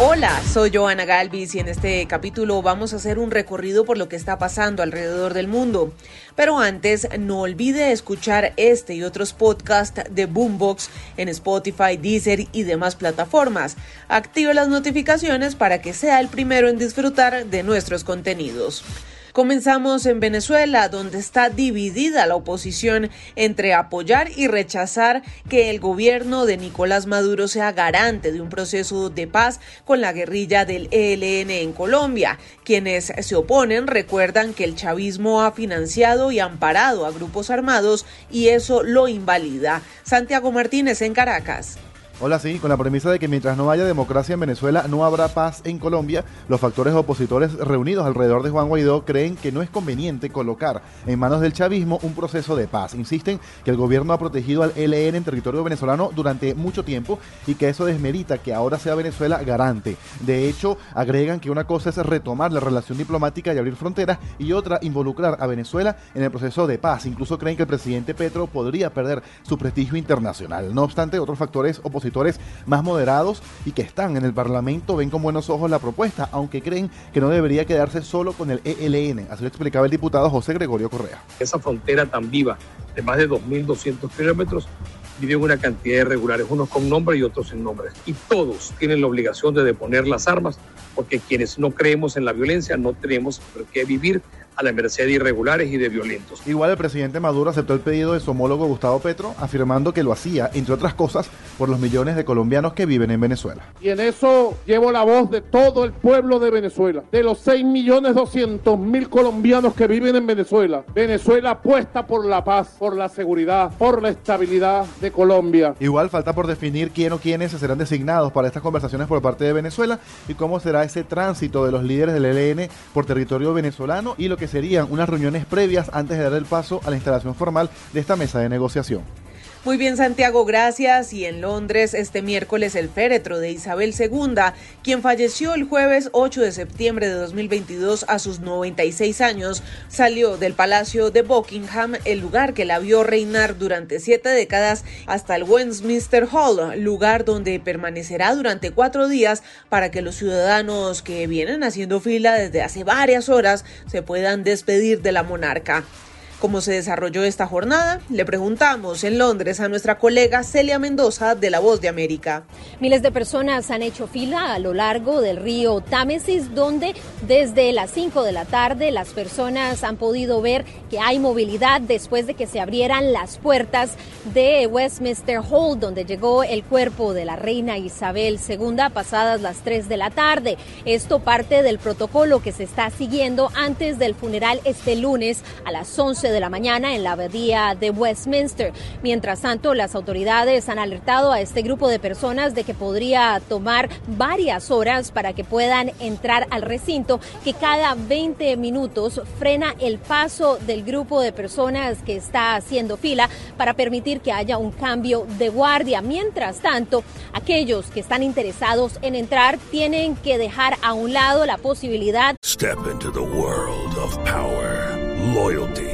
Hola, soy Joana Galvis y en este capítulo vamos a hacer un recorrido por lo que está pasando alrededor del mundo. Pero antes, no olvide escuchar este y otros podcasts de Boombox en Spotify, Deezer y demás plataformas. Active las notificaciones para que sea el primero en disfrutar de nuestros contenidos. Comenzamos en Venezuela, donde está dividida la oposición entre apoyar y rechazar que el gobierno de Nicolás Maduro sea garante de un proceso de paz con la guerrilla del ELN en Colombia. Quienes se oponen recuerdan que el chavismo ha financiado y amparado a grupos armados y eso lo invalida. Santiago Martínez en Caracas. Hola, sí, con la premisa de que mientras no haya democracia en Venezuela, no habrá paz en Colombia, los factores opositores reunidos alrededor de Juan Guaidó creen que no es conveniente colocar en manos del chavismo un proceso de paz. Insisten que el gobierno ha protegido al ELN en territorio venezolano durante mucho tiempo y que eso desmerita que ahora sea Venezuela garante. De hecho, agregan que una cosa es retomar la relación diplomática y abrir fronteras y otra involucrar a Venezuela en el proceso de paz. Incluso creen que el presidente Petro podría perder su prestigio internacional. No obstante, otros factores opositores más moderados y que están en el Parlamento ven con buenos ojos la propuesta, aunque creen que no debería quedarse solo con el ELN. Así lo explicaba el diputado José Gregorio Correa. Esa frontera tan viva de más de 2.200 kilómetros viven una cantidad de irregulares, unos con nombre y otros sin nombre. Y todos tienen la obligación de deponer las armas, porque quienes no creemos en la violencia no tenemos por qué vivir a la merced de irregulares y de violentos. Igual el presidente Maduro aceptó el pedido de su homólogo Gustavo Petro, afirmando que lo hacía, entre otras cosas, por los millones de colombianos que viven en Venezuela. Y en eso llevo la voz de todo el pueblo de Venezuela, de los 6 millones 200 mil colombianos que viven en Venezuela. Venezuela apuesta por la paz, por la seguridad, por la estabilidad de Colombia. Igual falta por definir quién o quiénes serán designados para estas conversaciones por parte de Venezuela y cómo será ese tránsito de los líderes del ELN por territorio venezolano y lo que serían unas reuniones previas antes de dar el paso a la instalación formal de esta mesa de negociación. Muy bien, Santiago, gracias. Y en Londres, este miércoles, el féretro de Isabel II, quien falleció el jueves 8 de septiembre de 2022 a sus 96 años, salió del Palacio de Buckingham, el lugar que la vio reinar durante siete décadas, hasta el Westminster Hall, lugar donde permanecerá durante cuatro días para que los ciudadanos que vienen haciendo fila desde hace varias horas se puedan despedir de la monarca cómo se desarrolló esta jornada, le preguntamos en Londres a nuestra colega Celia Mendoza de La Voz de América. Miles de personas han hecho fila a lo largo del río Támesis, donde desde las 5 de la tarde las personas han podido ver que hay movilidad después de que se abrieran las puertas de Westminster Hall, donde llegó el cuerpo de la reina Isabel II pasadas las 3 de la tarde. Esto parte del protocolo que se está siguiendo antes del funeral este lunes a las 11 de la mañana en la abadía de Westminster. Mientras tanto, las autoridades han alertado a este grupo de personas de que podría tomar varias horas para que puedan entrar al recinto, que cada 20 minutos frena el paso del grupo de personas que está haciendo fila para permitir que haya un cambio de guardia. Mientras tanto, aquellos que están interesados en entrar tienen que dejar a un lado la posibilidad. Step into the world of power, loyalty.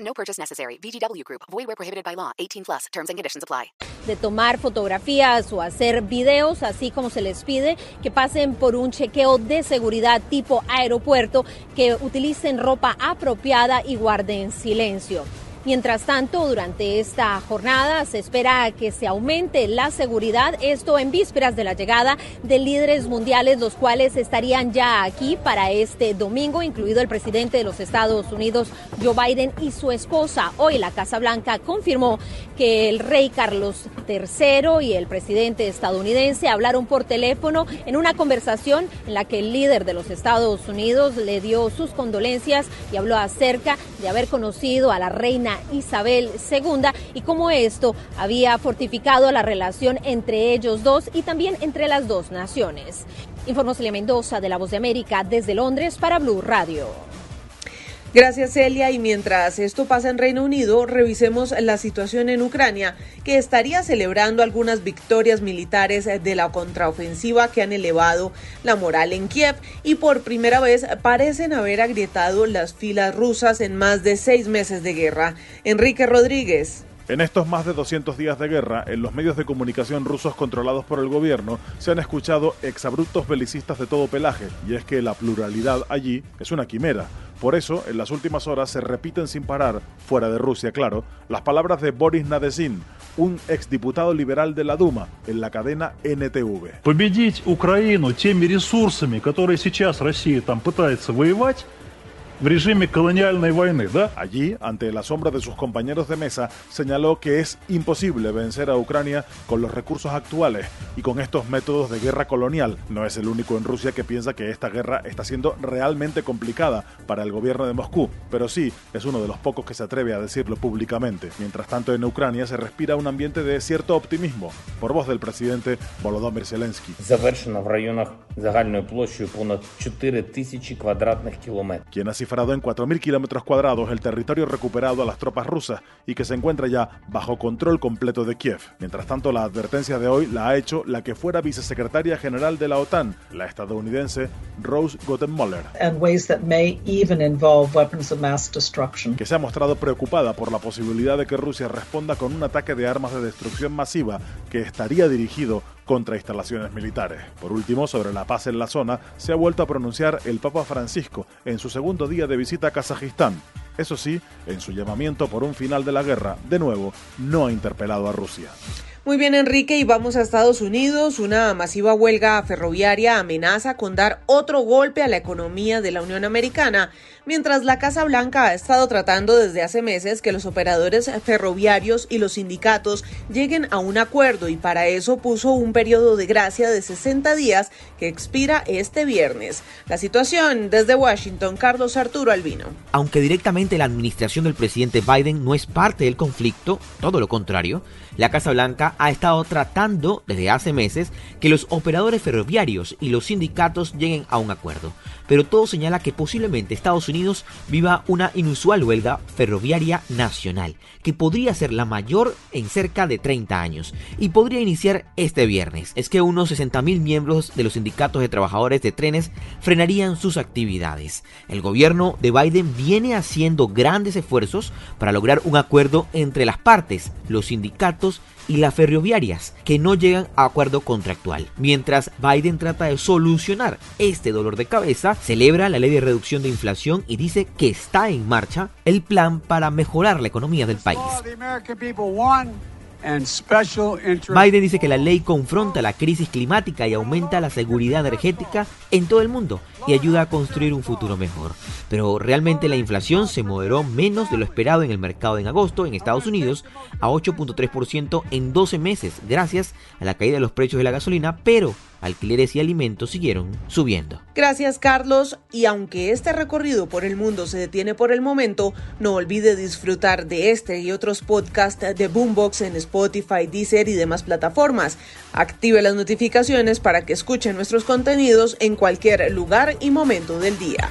No purchase necessary. VGW Group. Void where prohibited by law. 18 plus. Terms and conditions apply. De tomar fotografías o hacer videos, así como se les pide que pasen por un chequeo de seguridad tipo aeropuerto, que utilicen ropa apropiada y guarden silencio. Mientras tanto, durante esta jornada se espera que se aumente la seguridad, esto en vísperas de la llegada de líderes mundiales, los cuales estarían ya aquí para este domingo, incluido el presidente de los Estados Unidos, Joe Biden, y su esposa. Hoy la Casa Blanca confirmó que el rey Carlos III y el presidente estadounidense hablaron por teléfono en una conversación en la que el líder de los Estados Unidos le dio sus condolencias y habló acerca de haber conocido a la reina Isabel II y cómo esto había fortificado la relación entre ellos dos y también entre las dos naciones. Informó Celia Mendoza de La Voz de América desde Londres para Blue Radio. Gracias, Celia. Y mientras esto pasa en Reino Unido, revisemos la situación en Ucrania, que estaría celebrando algunas victorias militares de la contraofensiva que han elevado la moral en Kiev y por primera vez parecen haber agrietado las filas rusas en más de seis meses de guerra. Enrique Rodríguez. En estos más de 200 días de guerra, en los medios de comunicación rusos controlados por el gobierno, se han escuchado exabruptos belicistas de todo pelaje, y es que la pluralidad allí es una quimera. Por eso, en las últimas horas se repiten sin parar, fuera de Rusia, claro, las palabras de Boris Nadezhin, un exdiputado liberal de la Duma, en la cadena NTV. Победить Украину теми ресурсами, которые сейчас Россия там пытается воевать, en régimen colonial Allí, ante la sombra de sus compañeros de mesa, señaló que es imposible vencer a Ucrania con los recursos actuales y con estos métodos de guerra colonial. No es el único en Rusia que piensa que esta guerra está siendo realmente complicada para el gobierno de Moscú, pero sí es uno de los pocos que se atreve a decirlo públicamente. Mientras tanto, en Ucrania se respira un ambiente de cierto optimismo, por voz del presidente Volodymyr Zelensky. Quien así cifrado en 4.000 kilómetros cuadrados el territorio recuperado a las tropas rusas y que se encuentra ya bajo control completo de Kiev. Mientras tanto, la advertencia de hoy la ha hecho la que fuera vicesecretaria general de la OTAN, la estadounidense Rose destruction. que se ha mostrado preocupada por la posibilidad de que Rusia responda con un ataque de armas de destrucción masiva que estaría dirigido contra instalaciones militares. Por último, sobre la paz en la zona, se ha vuelto a pronunciar el Papa Francisco en su segundo día de visita a Kazajistán. Eso sí, en su llamamiento por un final de la guerra, de nuevo, no ha interpelado a Rusia. Muy bien, Enrique, y vamos a Estados Unidos. Una masiva huelga ferroviaria amenaza con dar otro golpe a la economía de la Unión Americana, mientras la Casa Blanca ha estado tratando desde hace meses que los operadores ferroviarios y los sindicatos lleguen a un acuerdo y para eso puso un periodo de gracia de 60 días que expira este viernes. La situación desde Washington, Carlos Arturo Albino. Aunque directamente la administración del presidente Biden no es parte del conflicto, todo lo contrario, la Casa Blanca ha estado tratando desde hace meses que los operadores ferroviarios y los sindicatos lleguen a un acuerdo. Pero todo señala que posiblemente Estados Unidos viva una inusual huelga ferroviaria nacional, que podría ser la mayor en cerca de 30 años y podría iniciar este viernes. Es que unos 60.000 miembros de los sindicatos de trabajadores de trenes frenarían sus actividades. El gobierno de Biden viene haciendo grandes esfuerzos para lograr un acuerdo entre las partes, los sindicatos y las ferroviarias, que no llegan a acuerdo contractual. Mientras Biden trata de solucionar este dolor de cabeza, celebra la ley de reducción de inflación y dice que está en marcha el plan para mejorar la economía del país. Biden dice que la ley confronta la crisis climática y aumenta la seguridad energética en todo el mundo y ayuda a construir un futuro mejor. Pero realmente la inflación se moderó menos de lo esperado en el mercado en agosto en Estados Unidos a 8.3% en 12 meses gracias a la caída de los precios de la gasolina, pero alquileres y alimentos siguieron subiendo. Gracias Carlos y aunque este recorrido por el mundo se detiene por el momento, no olvide disfrutar de este y otros podcasts de Boombox en Spotify, Deezer y demás plataformas. Active las notificaciones para que escuchen nuestros contenidos en cualquier lugar y momento del día.